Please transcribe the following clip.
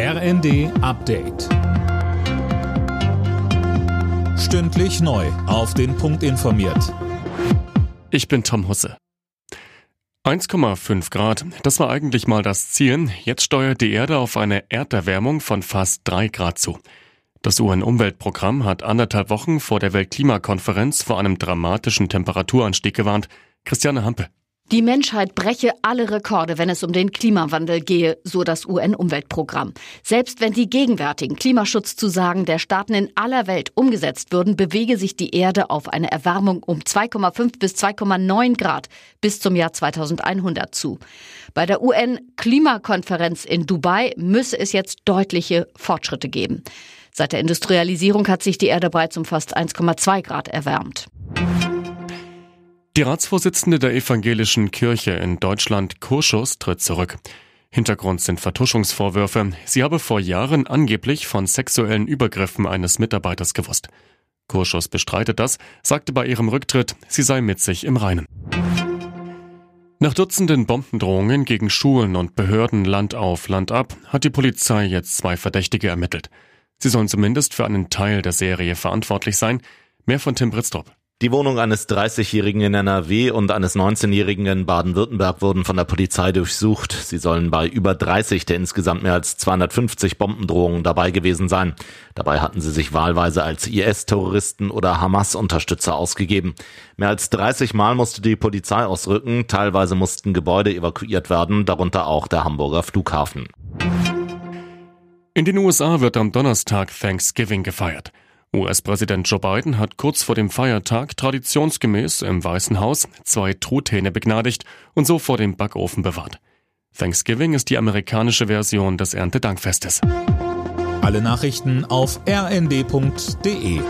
RND Update. Stündlich neu. Auf den Punkt informiert. Ich bin Tom Husse. 1,5 Grad, das war eigentlich mal das Ziel. Jetzt steuert die Erde auf eine Erderwärmung von fast 3 Grad zu. Das UN-Umweltprogramm hat anderthalb Wochen vor der Weltklimakonferenz vor einem dramatischen Temperaturanstieg gewarnt. Christiane Hampe. Die Menschheit breche alle Rekorde, wenn es um den Klimawandel gehe, so das UN-Umweltprogramm. Selbst wenn die gegenwärtigen Klimaschutzzusagen der Staaten in aller Welt umgesetzt würden, bewege sich die Erde auf eine Erwärmung um 2,5 bis 2,9 Grad bis zum Jahr 2100 zu. Bei der UN-Klimakonferenz in Dubai müsse es jetzt deutliche Fortschritte geben. Seit der Industrialisierung hat sich die Erde bereits um fast 1,2 Grad erwärmt. Die Ratsvorsitzende der evangelischen Kirche in Deutschland, Kurschus, tritt zurück. Hintergrund sind Vertuschungsvorwürfe. Sie habe vor Jahren angeblich von sexuellen Übergriffen eines Mitarbeiters gewusst. Kurschus bestreitet das, sagte bei ihrem Rücktritt, sie sei mit sich im Reinen. Nach Dutzenden Bombendrohungen gegen Schulen und Behörden Land auf, Land ab hat die Polizei jetzt zwei Verdächtige ermittelt. Sie sollen zumindest für einen Teil der Serie verantwortlich sein. Mehr von Tim Britztrup. Die Wohnung eines 30-Jährigen in NRW und eines 19-Jährigen in Baden-Württemberg wurden von der Polizei durchsucht. Sie sollen bei über 30 der insgesamt mehr als 250 Bombendrohungen dabei gewesen sein. Dabei hatten sie sich wahlweise als IS-Terroristen oder Hamas-Unterstützer ausgegeben. Mehr als 30 Mal musste die Polizei ausrücken. Teilweise mussten Gebäude evakuiert werden, darunter auch der Hamburger Flughafen. In den USA wird am Donnerstag Thanksgiving gefeiert. US-Präsident Joe Biden hat kurz vor dem Feiertag traditionsgemäß im Weißen Haus zwei Truthähne begnadigt und so vor dem Backofen bewahrt. Thanksgiving ist die amerikanische Version des Erntedankfestes. Alle Nachrichten auf rnd.de